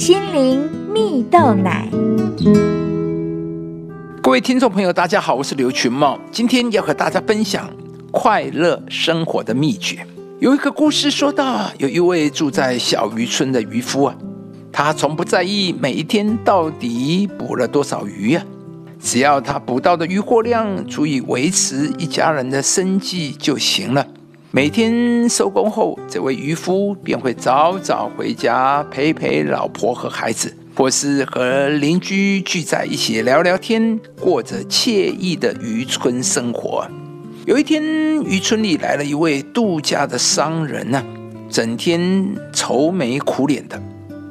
心灵蜜豆奶。各位听众朋友，大家好，我是刘群茂，今天要和大家分享快乐生活的秘诀。有一个故事说到，有一位住在小渔村的渔夫啊，他从不在意每一天到底捕了多少鱼啊，只要他捕到的渔获量足以维持一家人的生计就行了。每天收工后，这位渔夫便会早早回家陪陪老婆和孩子，或是和邻居聚在一起聊聊天，过着惬意的渔村生活。有一天，渔村里来了一位度假的商人呢，整天愁眉苦脸的。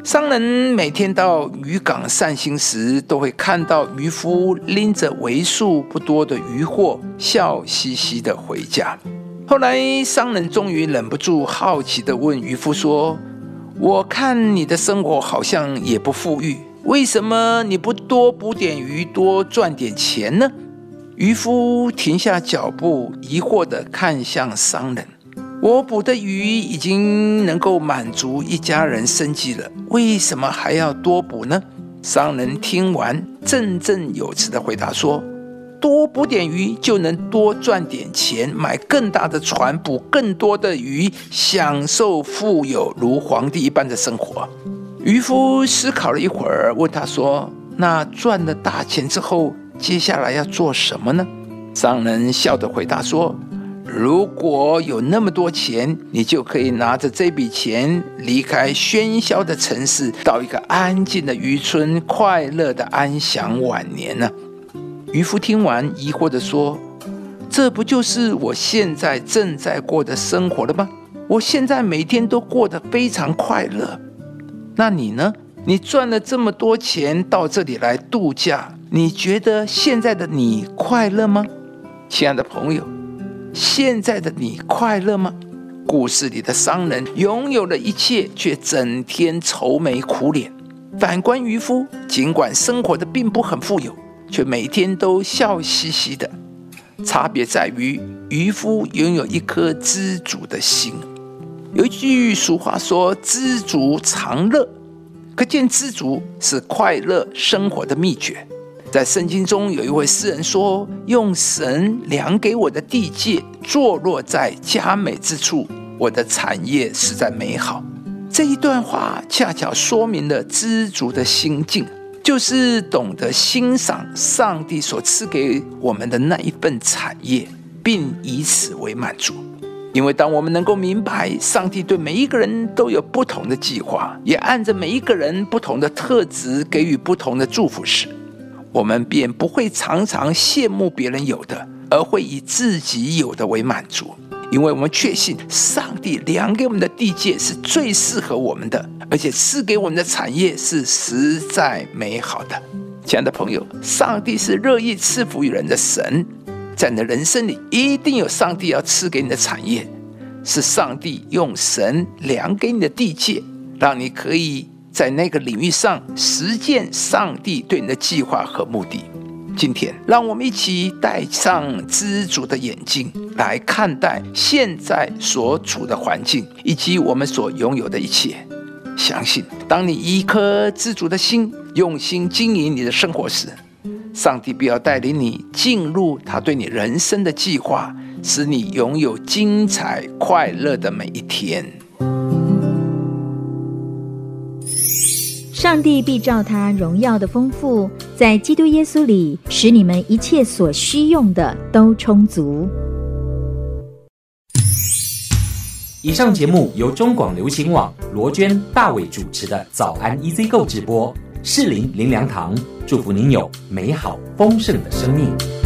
商人每天到渔港散心时，都会看到渔夫拎着为数不多的渔获，笑嘻嘻的回家。后来，商人终于忍不住好奇地问渔夫说：“我看你的生活好像也不富裕，为什么你不多捕点鱼，多赚点钱呢？”渔夫停下脚步，疑惑地看向商人：“我捕的鱼已经能够满足一家人生计了，为什么还要多捕呢？”商人听完，振振有词地回答说。多捕点鱼就能多赚点钱，买更大的船，捕更多的鱼，享受富有如皇帝一般的生活。渔夫思考了一会儿，问他说：“那赚了大钱之后，接下来要做什么呢？”商人笑着回答说：“如果有那么多钱，你就可以拿着这笔钱离开喧嚣的城市，到一个安静的渔村，快乐的安享晚年呢。”渔夫听完，疑惑地说：“这不就是我现在正在过的生活了吗？我现在每天都过得非常快乐。那你呢？你赚了这么多钱到这里来度假，你觉得现在的你快乐吗？亲爱的朋友，现在的你快乐吗？故事里的商人拥有了一切，却整天愁眉苦脸。反观渔夫，尽管生活的并不很富有。”却每天都笑嘻嘻的，差别在于渔夫拥有一颗知足的心。有一句俗话说：“知足常乐”，可见知足是快乐生活的秘诀。在圣经中，有一位诗人说：“用神量给我的地界，坐落在佳美之处，我的产业实在美好。”这一段话恰巧说明了知足的心境。就是懂得欣赏上帝所赐给我们的那一份产业，并以此为满足。因为当我们能够明白上帝对每一个人都有不同的计划，也按着每一个人不同的特质给予不同的祝福时，我们便不会常常羡慕别人有的，而会以自己有的为满足。因为我们确信上帝量给我们的地界是最适合我们的，而且赐给我们的产业是实在美好的。亲爱的朋友，上帝是乐意赐福于人的神，在你的人生里一定有上帝要赐给你的产业，是上帝用神量给你的地界，让你可以在那个领域上实践上帝对你的计划和目的。今天，让我们一起戴上知足的眼镜来看待现在所处的环境以及我们所拥有的一切。相信，当你一颗知足的心，用心经营你的生活时，上帝必要带领你进入他对你人生的计划，使你拥有精彩快乐的每一天。上帝必照他荣耀的丰富，在基督耶稣里，使你们一切所需用的都充足。以上节目由中广流行网罗娟、大伟主持的《早安 EZ 购》直播，适林林良堂祝福您有美好丰盛的生命。